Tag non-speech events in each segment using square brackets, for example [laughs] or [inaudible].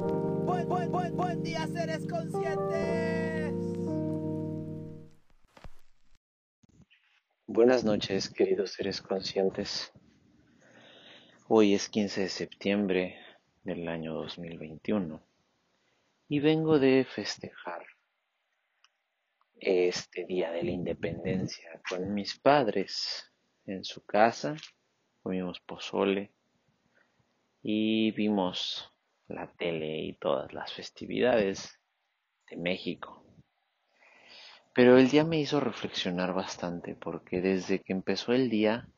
Buen, buen, buen, buen día, seres conscientes. Buenas noches, queridos seres conscientes. Hoy es 15 de septiembre del año 2021 y vengo de festejar este día de la independencia con mis padres en su casa. Comimos pozole y vimos la tele y todas las festividades de México. Pero el día me hizo reflexionar bastante porque desde que empezó el día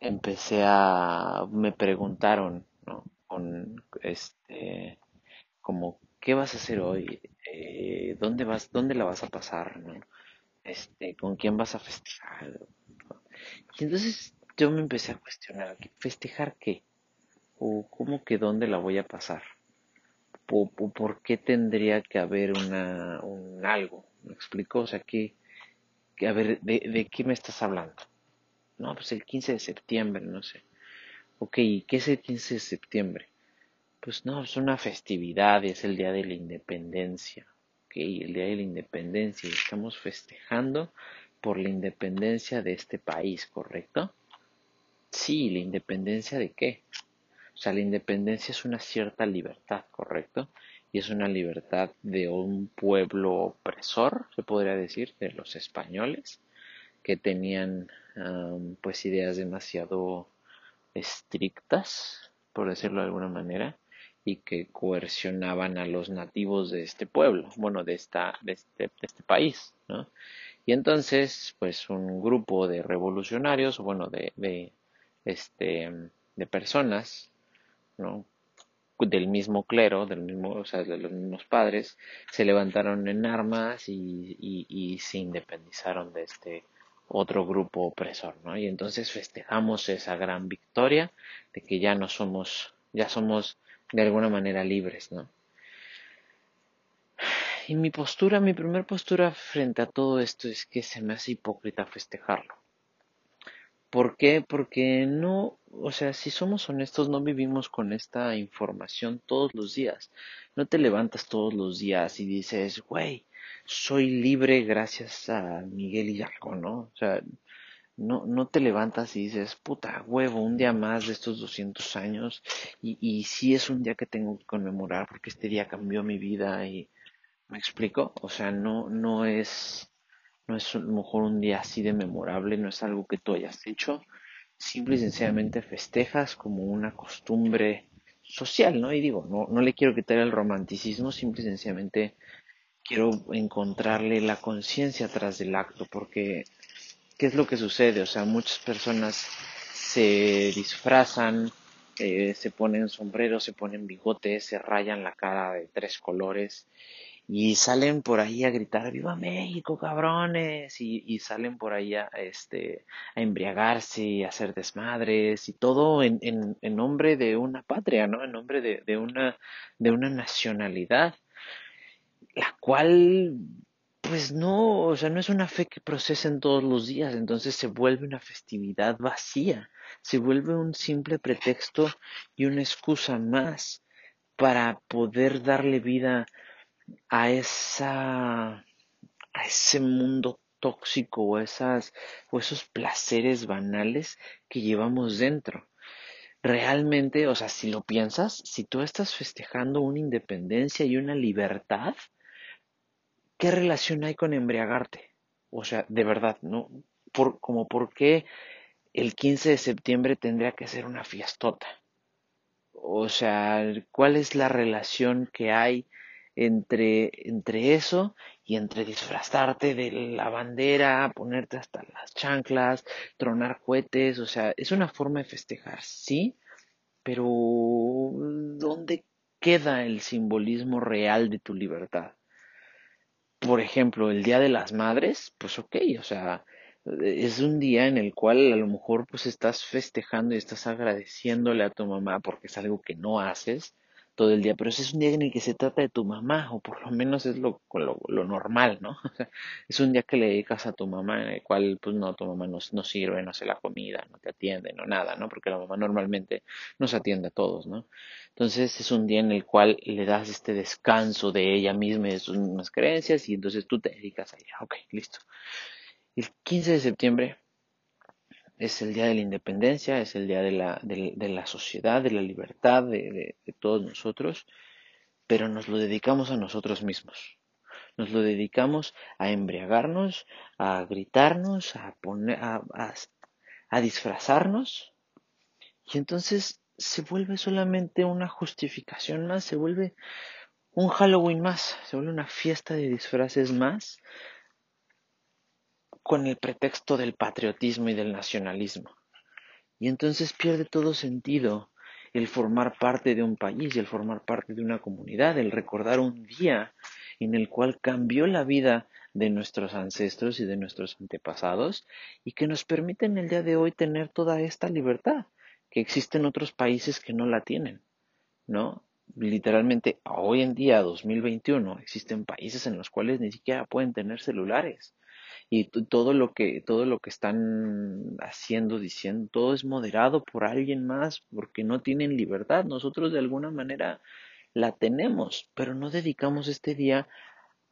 empecé a me preguntaron, ¿no? Con este como ¿qué vas a hacer hoy? Eh, ¿dónde vas dónde la vas a pasar. Este, ¿con quién vas a festejar? Y entonces yo me empecé a cuestionar, ¿festejar qué? ¿O cómo que dónde la voy a pasar? ¿O, por qué tendría que haber una, un algo? ¿Me explico? O sea, que, a ver, de, qué me estás hablando? No, pues el 15 de septiembre, no sé. Ok, ¿y qué es el 15 de septiembre? Pues no, es una festividad, es el Día de la Independencia. Ok, el Día de la Independencia. Estamos festejando por la independencia de este país, ¿correcto? Sí, ¿la independencia de qué? O sea, la independencia es una cierta libertad, ¿correcto? y es una libertad de un pueblo opresor, se podría decir, de los españoles, que tenían pues ideas demasiado estrictas, por decirlo de alguna manera, y que coercionaban a los nativos de este pueblo, bueno, de, esta, de, este, este país, ¿no? Y entonces, pues un grupo de revolucionarios, bueno, de, de, este, de personas, del mismo clero, del mismo, o sea, de los mismos padres, se levantaron en armas y, se independizaron de este otro grupo opresor, ¿no? Y entonces festejamos esa gran victoria de que ya no somos, ya somos de alguna manera libres, ¿no? Y mi postura, mi primer postura frente a todo esto es que se me hace hipócrita festejarlo. ¿Por qué? Porque no, o sea, si somos honestos, no vivimos con esta información todos los días. No te levantas todos los días y dices, güey, soy libre gracias a Miguel Hidalgo, ¿no? O sea, no, no te levantas y dices, puta huevo, un día más de estos 200 años y, y sí es un día que tengo que conmemorar porque este día cambió mi vida y me explico, o sea, no, no es no es a lo mejor un día así de memorable, no es algo que tú hayas hecho, simple y sencillamente festejas como una costumbre social, ¿no? Y digo, no, no le quiero quitar el romanticismo, simple y sencillamente quiero encontrarle la conciencia tras del acto, porque ¿qué es lo que sucede? O sea, muchas personas se disfrazan, eh, se ponen sombreros, se ponen bigotes, se rayan la cara de tres colores y salen por ahí a gritar viva México cabrones y, salen por ahí a, este a embriagarse a hacer desmadres y todo en, en, en nombre de una patria no en nombre de, de una de una nacionalidad la cual pues no o sea no es una fe que procesen todos los días entonces se vuelve una festividad vacía se vuelve un simple pretexto y una excusa más para poder darle vida a esa a ese mundo tóxico o esas o esos placeres banales que llevamos dentro. Realmente, o sea, si lo piensas, si tú estás festejando una independencia y una libertad, ¿qué relación hay con embriagarte? O sea, de verdad, ¿no? Por, como por qué el 15 de septiembre tendría que ser una fiestota. O sea, ¿cuál es la relación que hay entre, entre eso y entre disfrazarte de la bandera, ponerte hasta las chanclas, tronar cohetes, o sea, es una forma de festejar, sí, pero ¿dónde queda el simbolismo real de tu libertad? por ejemplo, el Día de las Madres, pues ok, o sea, es un día en el cual a lo mejor pues estás festejando y estás agradeciéndole a tu mamá porque es algo que no haces todo el día, pero ese es un día en el que se trata de tu mamá, o por lo menos es lo, lo, normal, ¿no? [laughs] es un día que le dedicas a tu mamá en el cual, pues no, tu mamá no, no sirve, no hace la comida, no te atiende, no nada, ¿no? Porque la mamá normalmente nos atiende a todos, ¿no? Entonces es un día en el cual le das este descanso de ella misma y de sus mismas creencias y entonces tú te dedicas a ella. Ok, listo. El 15 de septiembre es el día de la independencia, es el día de la, de, la sociedad, de la libertad de, todos nosotros, pero nos lo dedicamos a nosotros mismos. Nos lo dedicamos a embriagarnos, a gritarnos, a, poner, a, a disfrazarnos. Y entonces se vuelve solamente una justificación más, se vuelve un Halloween más, se vuelve una fiesta de disfraces más con el pretexto del patriotismo y del nacionalismo. Y entonces pierde todo sentido el formar parte de un país el formar parte de una comunidad, el recordar un día en el cual cambió la vida de nuestros ancestros y de nuestros antepasados y que nos permiten el día de hoy tener toda esta libertad que existen otros países que no la tienen, ¿no? Literalmente, hoy en día, 2021, existen países en los cuales ni siquiera pueden tener celulares y todo lo que todo lo que están haciendo diciendo todo es moderado por alguien más porque no tienen libertad. Nosotros de alguna manera la tenemos pero no dedicamos este día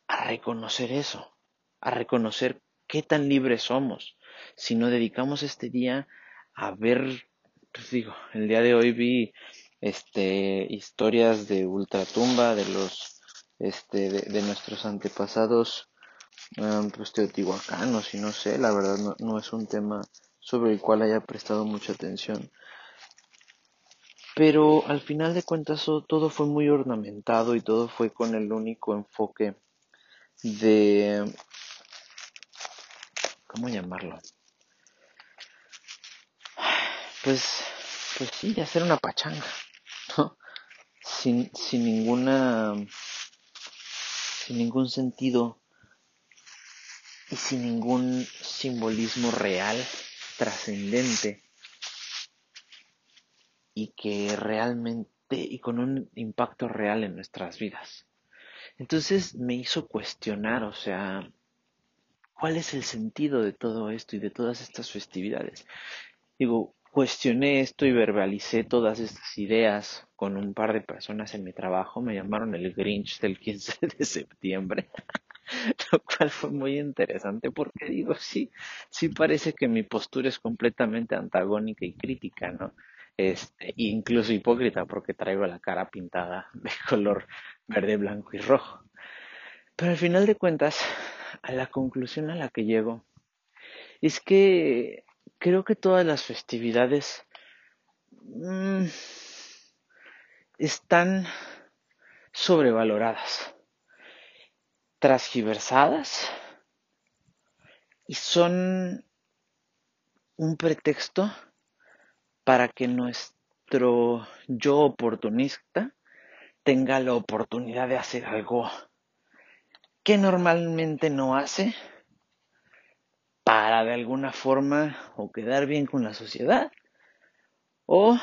a reconocer eso a reconocer qué tan libres somos si no dedicamos este día a ver pues digo el día de hoy vi este historias de ultratumba de los este de nuestros antepasados pues teotihuacanos y no sé, la verdad no, no es un tema sobre el cual haya prestado mucha atención. Pero al final de cuentas todo fue muy ornamentado y todo fue con el único enfoque de... ¿Cómo llamarlo? Pues, pues sí, de hacer una pachanga, ¿no? Sin, sin ninguna... sin ningún sentido y sin ningún simbolismo real, trascendente y que realmente y con un impacto real en nuestras vidas. Entonces me hizo cuestionar, o sea, ¿cuál es el sentido de todo esto y de todas estas festividades? Digo, cuestioné esto y verbalicé todas estas ideas con un par de personas en mi trabajo. Me llamaron el Grinch del 15 de septiembre. [laughs] lo cual fue muy interesante porque digo, sí, sí parece que mi postura es completamente antagónica y crítica, ¿no? Este, incluso hipócrita porque traigo la cara pintada [laughs] de color verde, blanco y rojo. Pero al final de cuentas, a la conclusión a la que llego es que creo que todas las festividades mm, están sobrevaloradas transgiversadas y son un pretexto para que nuestro yo oportunista tenga la oportunidad de hacer algo que normalmente no hace para de alguna forma o quedar bien con la sociedad o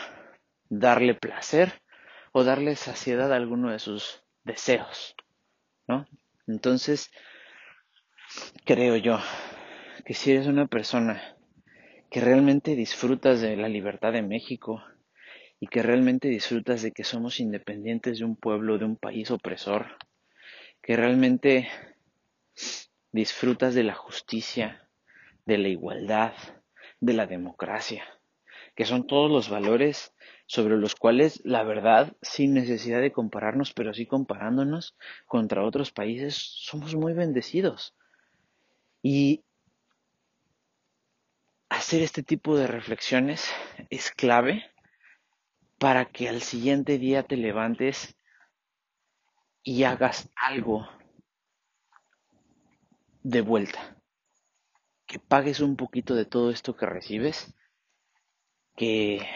darle placer o darle saciedad a alguno de sus deseos, ¿no? Entonces, creo yo que si eres una persona que realmente disfrutas de la libertad de México y que realmente disfrutas de que somos independientes de un pueblo, de un país opresor, que realmente disfrutas de la justicia, de la igualdad, de la democracia, que son todos los valores sobre los cuales, la verdad, sin necesidad de compararnos, pero sí comparándonos contra otros países, somos muy bendecidos. Y hacer este tipo de reflexiones es clave para que al siguiente día te levantes y hagas algo de vuelta. Que pagues un poquito de todo esto que recibes, que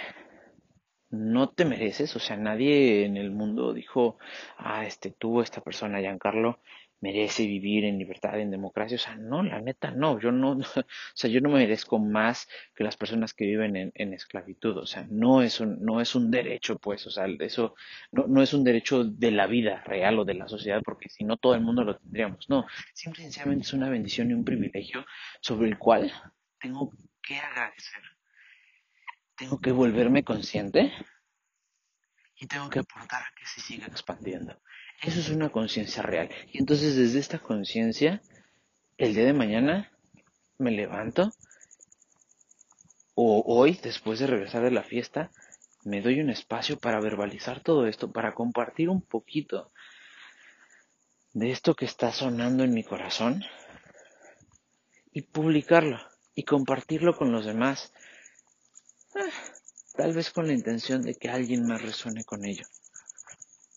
no te mereces, o sea, nadie en el mundo dijo, ah, este, tú, esta persona, Giancarlo, merece vivir en libertad, en democracia. O sea, no, la neta no. Yo no, [laughs] o sea, yo no me merezco más que las personas que viven en, esclavitud. O sea, no es un, no es un derecho, pues. O sea, eso no, no es un derecho de la vida real o de la sociedad, porque si no todo el mundo lo tendríamos. No, simple y sencillamente es una bendición y un privilegio sobre el cual tengo que agradecer. Tengo que volverme consciente y tengo que aportar a que se siga expandiendo. Eso es una conciencia real. Y entonces desde esta conciencia, el día de mañana me levanto o hoy, después de regresar de la fiesta, me doy un espacio para verbalizar todo esto, para compartir un poquito de esto que está sonando en mi corazón y publicarlo y compartirlo con los demás. Tal vez con la intención de que alguien más resuene con ello.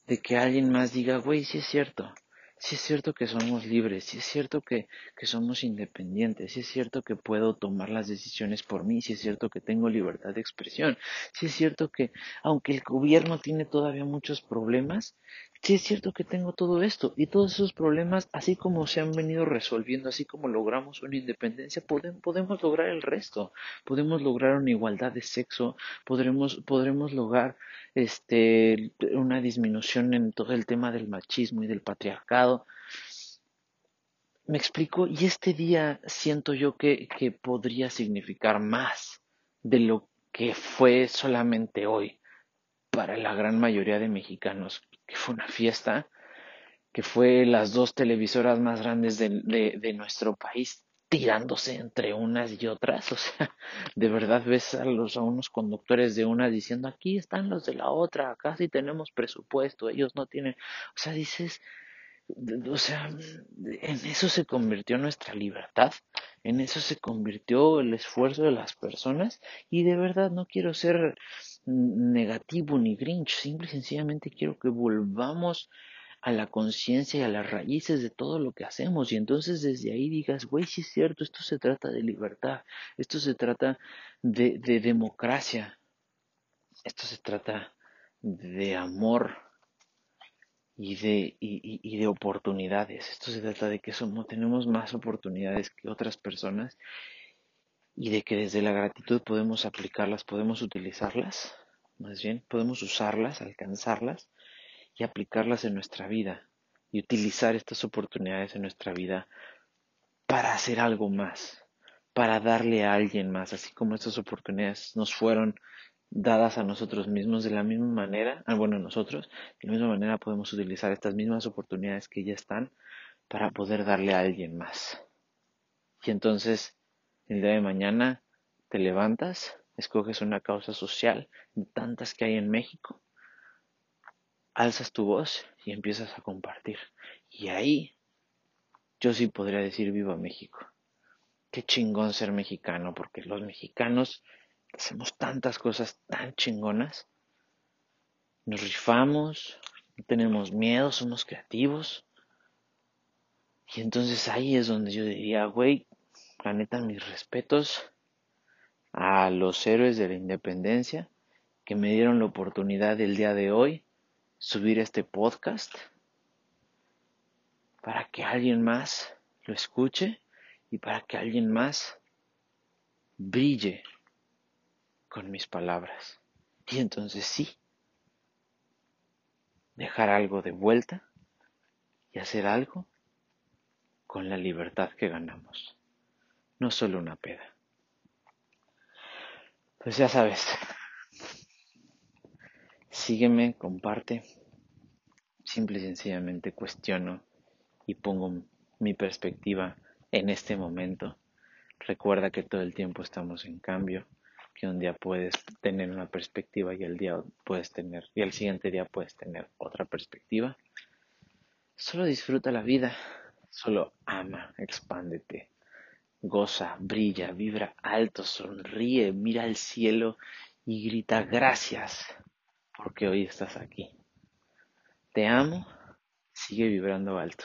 De que alguien más diga, güey, sí es cierto, sí es cierto que somos libres, sí es cierto que, que somos independientes, sí es cierto que puedo tomar las decisiones por mí, sí es cierto que tengo libertad de expresión, sí es cierto que aunque el gobierno tiene todavía muchos problemas, sí es cierto que tengo todo esto y todos esos problemas, así como se han venido resolviendo, así como logramos una independencia, podemos, lograr el resto, podemos lograr una igualdad de sexo, podremos, podremos lograr este, una disminución en todo el tema del machismo y del patriarcado. Me explico, y este día siento yo que podría significar más de lo que fue solamente hoy para la gran mayoría de mexicanos que fue una fiesta, que fue las dos televisoras más grandes de, nuestro país tirándose entre unas y otras, [laughs] o sea, de verdad ves a los a unos conductores de una diciendo aquí están los de la otra, acá sí tenemos presupuesto, ellos no tienen, o sea, dices, o sea, en eso se convirtió nuestra libertad, en eso se convirtió el esfuerzo de las personas y de verdad no quiero ser negativo ni grinch, simple y sencillamente quiero que volvamos a la conciencia y a las raíces de todo lo que hacemos y entonces desde ahí digas, güey, sí es cierto, esto se trata de libertad, esto se trata de, de democracia, esto se trata de amor, y de, y, y, de oportunidades. Esto se trata de que somos, tenemos más oportunidades que otras personas y de que desde la gratitud podemos aplicarlas, podemos utilizarlas, más bien, podemos usarlas, alcanzarlas y aplicarlas en nuestra vida y utilizar estas oportunidades en nuestra vida para hacer algo más, para darle a alguien más, así como estas oportunidades nos fueron dadas a nosotros mismos de la misma manera, ah, bueno, nosotros, de la misma manera podemos utilizar estas mismas oportunidades que ya están para poder darle a alguien más. Y entonces, el día de mañana te levantas, escoges una causa social de tantas que hay en México, alzas tu voz y empiezas a compartir. Y ahí yo sí podría decir viva México. Qué chingón ser mexicano, porque los mexicanos hacemos tantas cosas tan chingonas. Nos rifamos, no tenemos miedo, somos creativos. Y entonces ahí es donde yo diría, güey, la neta, mis respetos a los héroes de la independencia que me dieron la oportunidad el día de hoy subir este podcast para que alguien más lo escuche y para que alguien más brille con mis palabras. Y entonces sí, dejar algo de vuelta y hacer algo con la libertad que ganamos. No solo una peda. Pues ya sabes, sígueme, comparte. Simple y sencillamente cuestiono y pongo mi perspectiva en este momento. Recuerda que todo el tiempo estamos en cambio que un día puedes tener una perspectiva y el día puedes tener y el siguiente día puedes tener otra perspectiva. Solo disfruta la vida, solo ama, expándete, goza, brilla, vibra alto, sonríe, mira al cielo y grita gracias porque hoy estás aquí. Te amo, sigue vibrando alto.